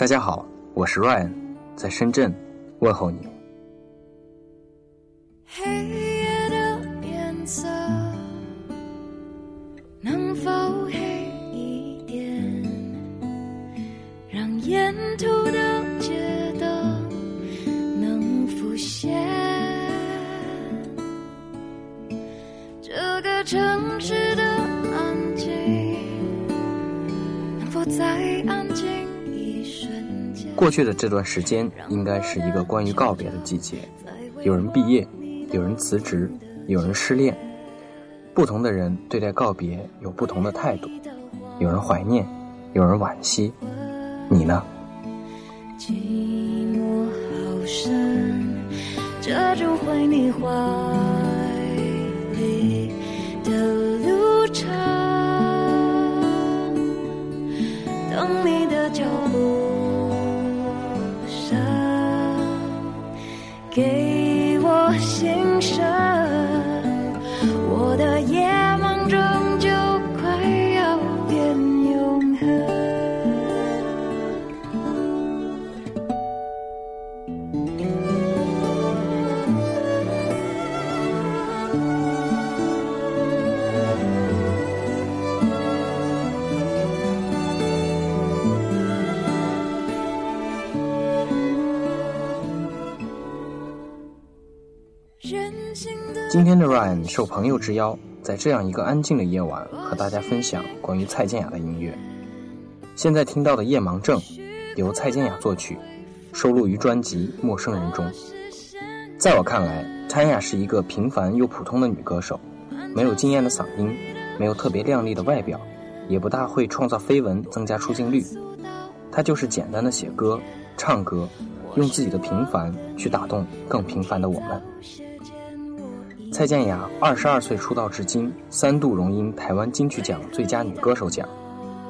大家好，我是 Ryan，在深圳问候你。这段时间，应该是一个关于告别的季节。有人毕业，有人辞职，有人失恋。不同的人对待告别有不同的态度，有人怀念，有人惋惜。你呢？寂寞好深，这就回你怀里的路程，等你的脚心声，今天的 Ryan 受朋友之邀，在这样一个安静的夜晚，和大家分享关于蔡健雅的音乐。现在听到的《夜盲症》由蔡健雅作曲，收录于专辑《陌生人》中。在我看来，蔡健雅是一个平凡又普通的女歌手，没有惊艳的嗓音，没有特别靓丽的外表，也不大会创造绯闻增加出镜率。她就是简单的写歌、唱歌，用自己的平凡去打动更平凡的我们。蔡健雅二十二岁出道至今，三度荣膺台湾金曲奖最佳女歌手奖，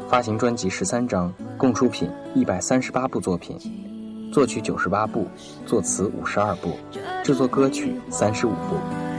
发行专辑十三张，共出品一百三十八部作品，作曲九十八部，作词五十二部，制作歌曲三十五部。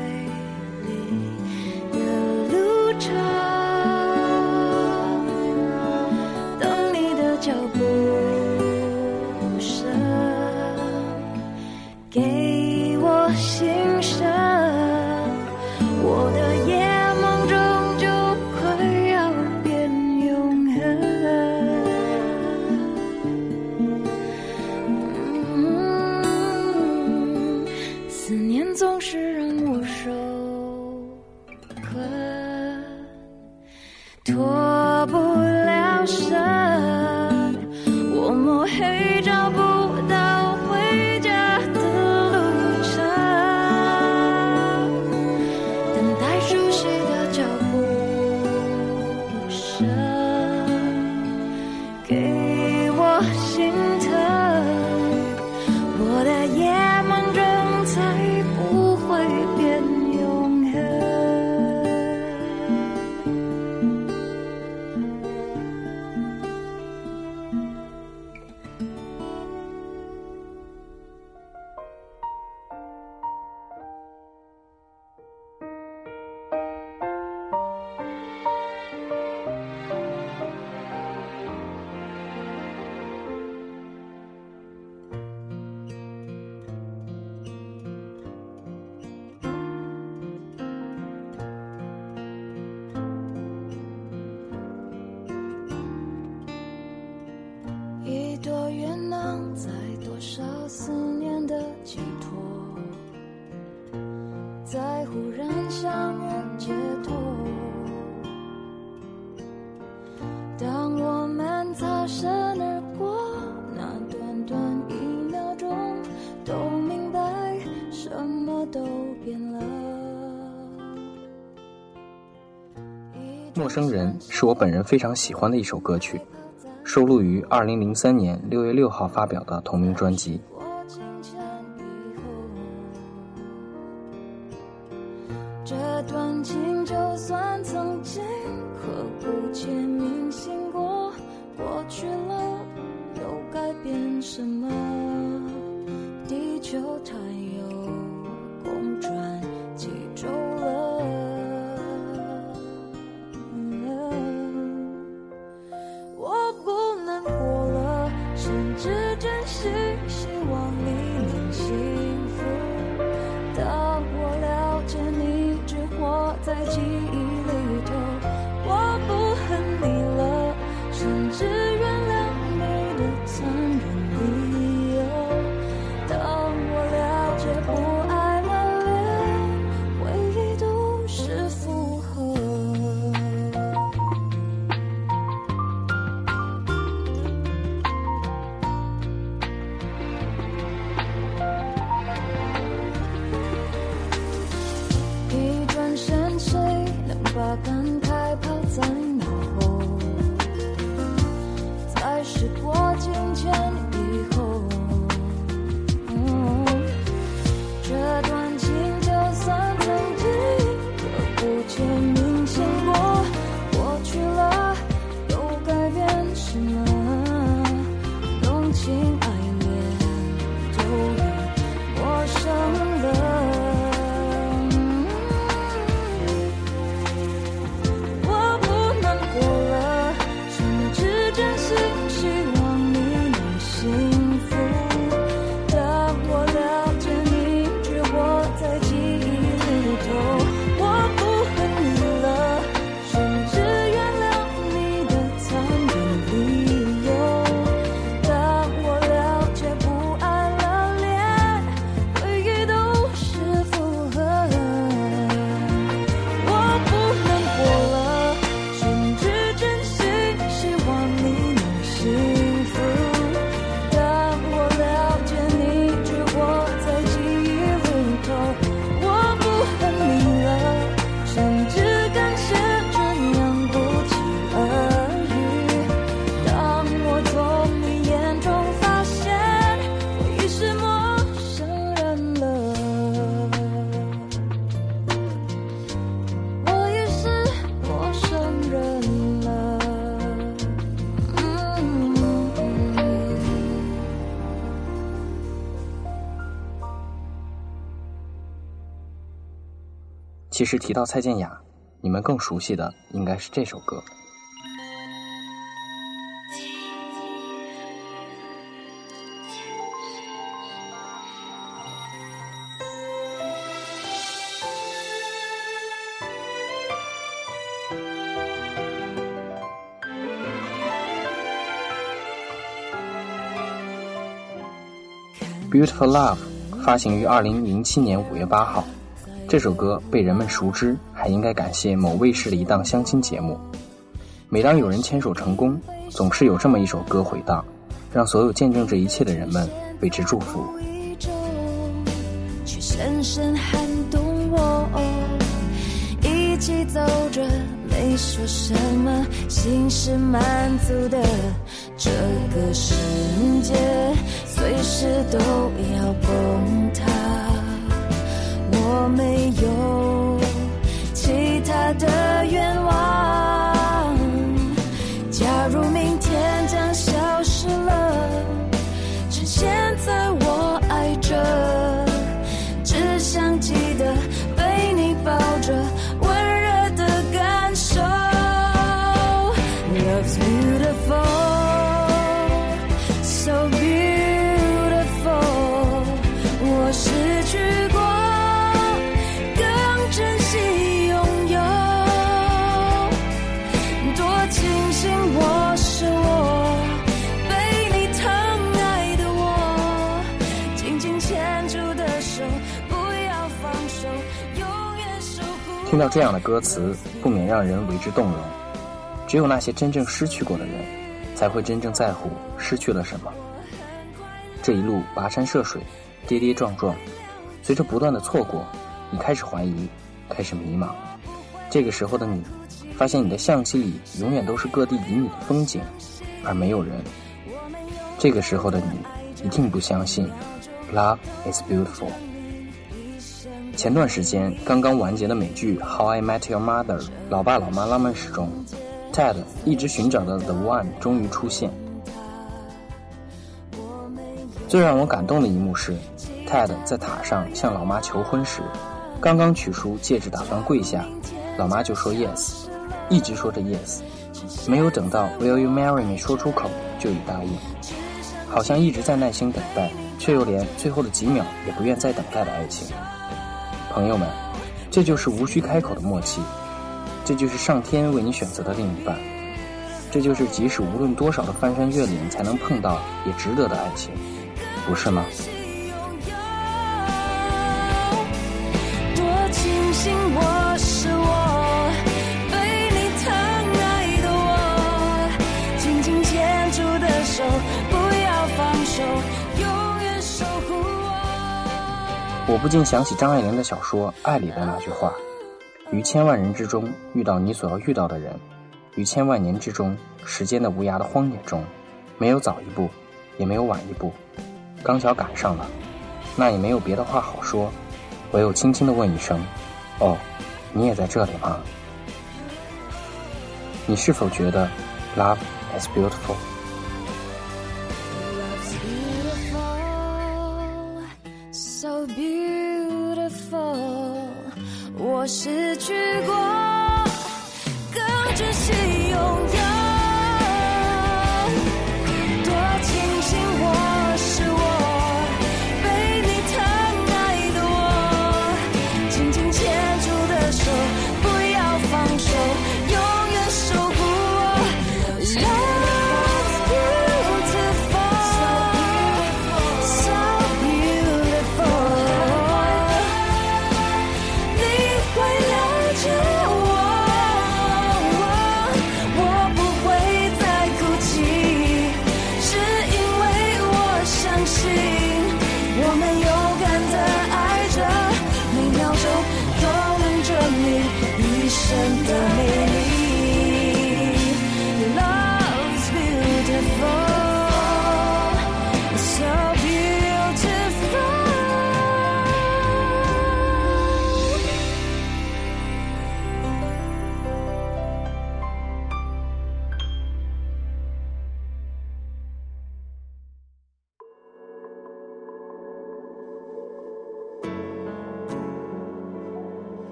陌生人是我本人非常喜欢的一首歌曲，收录于二零零三年六月六号发表的同名专辑。我清晨以后，这段情就算曾经刻骨铭心过，过去了又改变什么？地球它其实提到蔡健雅，你们更熟悉的应该是这首歌。Beautiful Love 发行于二零零七年五月八号。这首歌被人们熟知，还应该感谢某卫视的一档相亲节目。每当有人牵手成功，总是有这么一首歌回荡，让所有见证这一切的人们为之祝福。却深深撼动我。一起走着，没说什么，心是满足的。这个世界随时都要崩塌，我没有其他的愿望。听到这样的歌词，不免让人为之动容。只有那些真正失去过的人，才会真正在乎失去了什么。这一路跋山涉水，跌跌撞撞，随着不断的错过，你开始怀疑，开始迷茫。这个时候的你，发现你的相机里永远都是各地旖旎的风景，而没有人。这个时候的你，一定不相信，Love is beautiful。前段时间刚刚完结的美剧《How I Met Your Mother》老爸老妈浪漫史中，Ted 一直寻找的 The One 终于出现。最让我感动的一幕是，Ted 在塔上向老妈求婚时，刚刚取出戒指打算跪下，老妈就说 Yes，一直说着 Yes，没有等到 Will you marry me 说出口就已答应，好像一直在耐心等待，却又连最后的几秒也不愿再等待的爱情。朋友们，这就是无需开口的默契，这就是上天为你选择的另一半，这就是即使无论多少的翻山越岭才能碰到也值得的爱情，不是吗？我。不禁想起张爱玲的小说《爱》里的那句话：“于千万人之中遇到你所要遇到的人，于千万年之中，时间的无涯的荒野中，没有早一步，也没有晚一步，刚巧赶上了，那也没有别的话好说，唯有轻轻地问一声：‘哦，你也在这里吗？’你是否觉得 love is beautiful？” 我失去过，更珍惜拥有。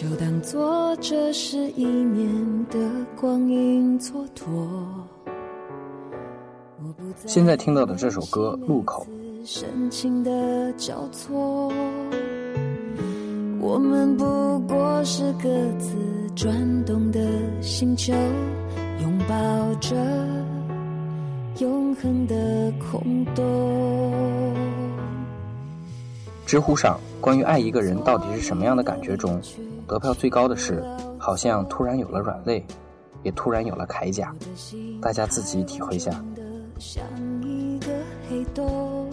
就当做这是一年的光阴蹉跎。现在听到的这首歌《路口》，深情的交错，我们不过是各自转动的星球，拥抱着永恒的空洞。知乎上关于爱一个人到底是什么样的感觉中，得票最高的是好像突然有了软肋，也突然有了铠甲，大家自己体会。一个黑洞，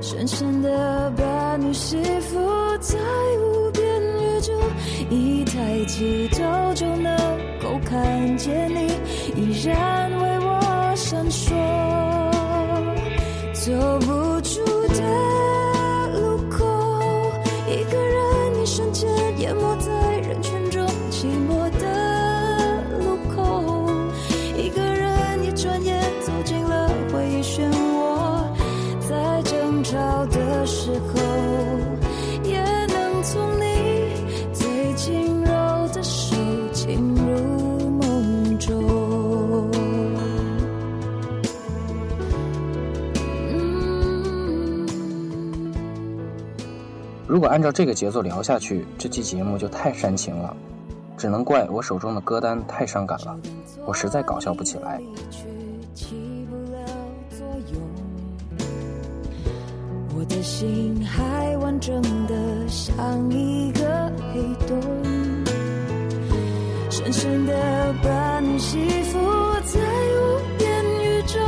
深深的把你吸附在无边宇宙，一抬起头就能够看见你，依然为我闪烁，走不如果按照这个节奏聊下去，这期节目就太煽情了，只能怪我手中的歌单太伤感了，我实在搞笑不起来。起不了作用，我的心还完整的像一个黑洞，深深的把你吸附在无边宇宙，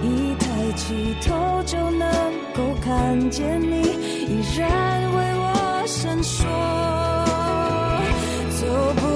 一抬起头就能够看见你，闪烁。走不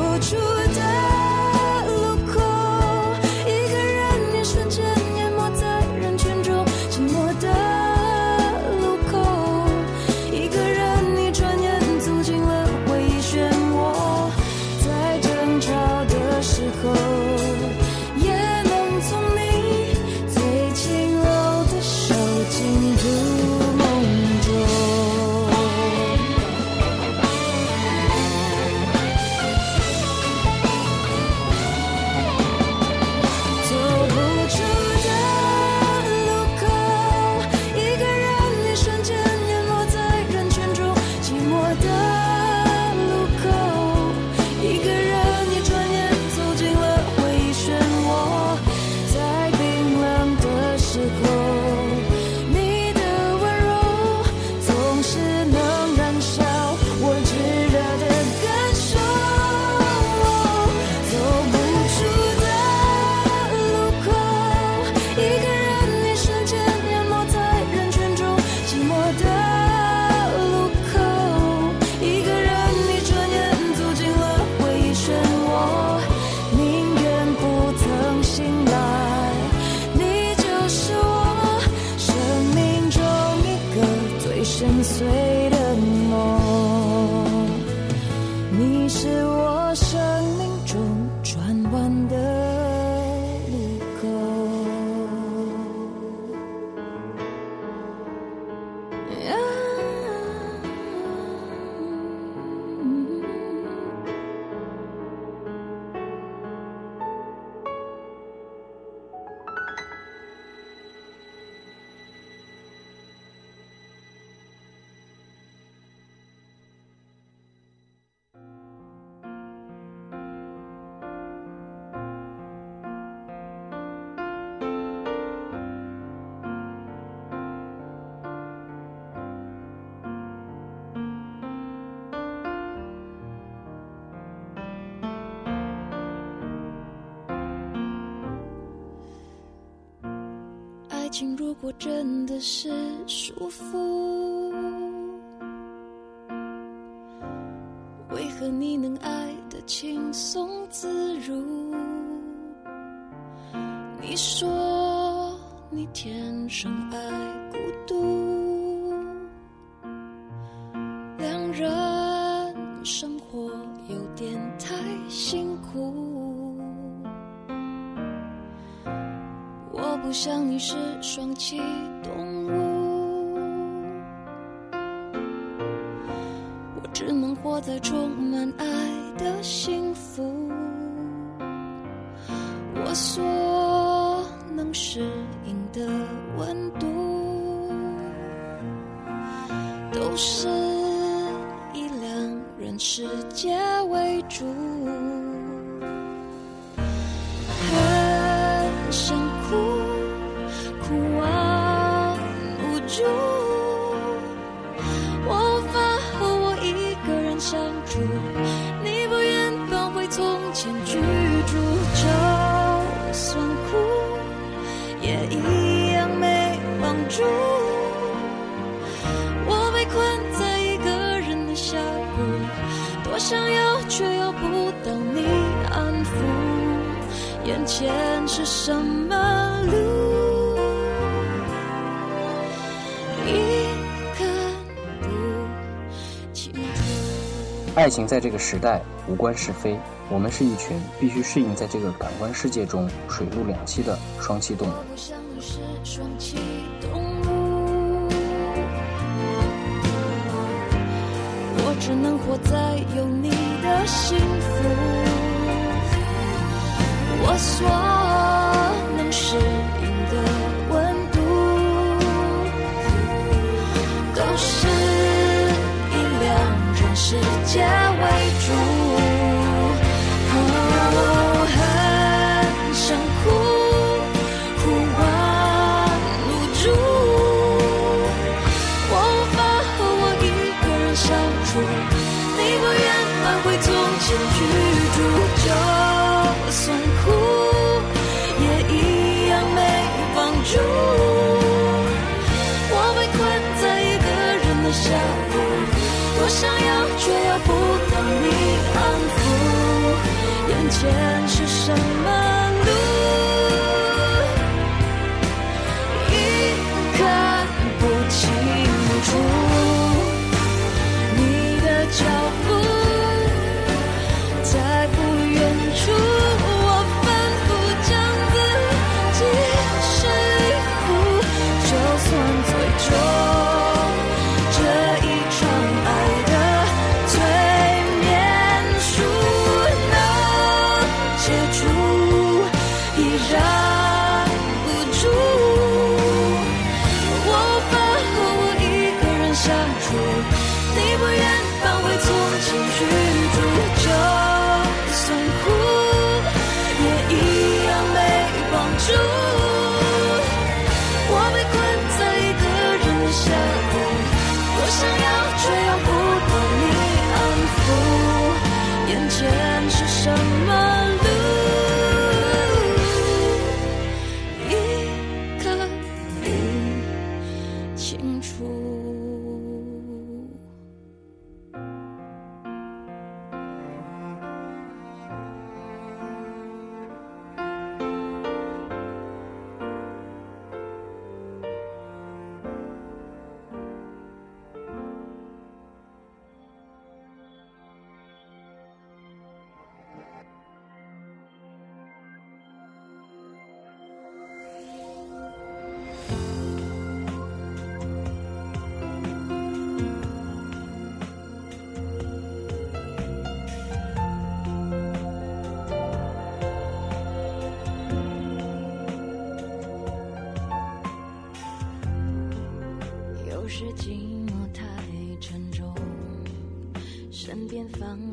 情如果真的是束缚，为何你能爱得轻松自如？你说你天生爱孤独，不像你是双栖动物，我只能活在充满爱的幸福。我所能适应的温度，都是以两人世爱情在这个时代无关是非，我们是一群必须适应在这个感官世界中水陆两栖的双栖动物我。只能活在有你的幸福。我所能适应的温度，都是以两人世界的峡谷，多想要却要不到你安抚。眼前是什么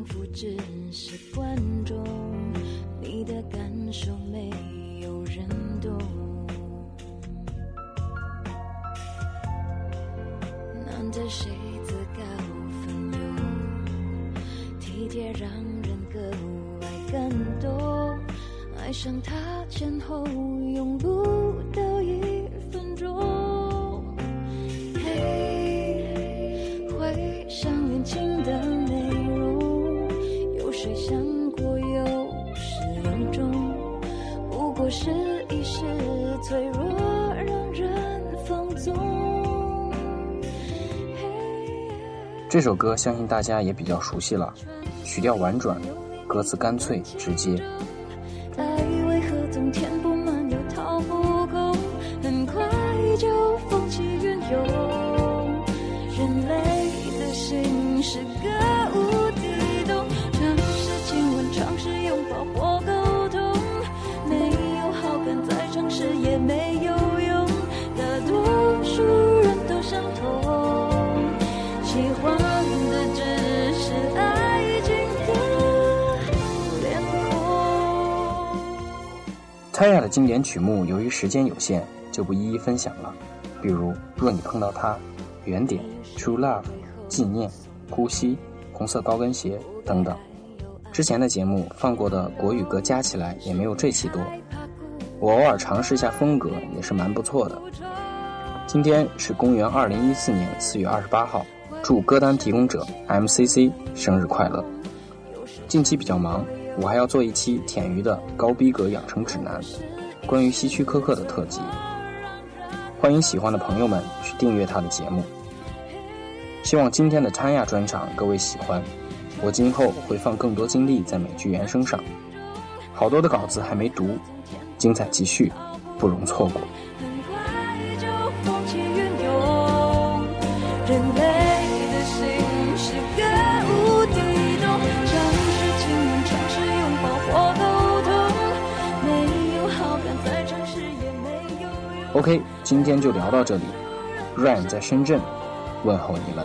不只是观众，你的感受没有人懂。难得谁自告奋勇，体贴让人格外感动。爱上他前后用不到一分钟。这首歌相信大家也比较熟悉了，曲调婉转，歌词干脆直接。蔡雅的经典曲目，由于时间有限，就不一一分享了。比如《若你碰到他》、《原点》、《True Love》、《纪念》、《呼吸》、《红色高跟鞋》等等。之前的节目放过的国语歌加起来也没有这期多。我偶尔尝试一下风格也是蛮不错的。今天是公元二零一四年四月二十八号，祝歌单提供者 MCC 生日快乐。近期比较忙，我还要做一期舔鱼的高逼格养成指南，关于希区柯克的特辑。欢迎喜欢的朋友们去订阅他的节目。希望今天的潘亚专场各位喜欢，我今后会放更多精力在美剧原声上，好多的稿子还没读，精彩继续，不容错过。OK，今天就聊到这里。Rain 在深圳，问候你们。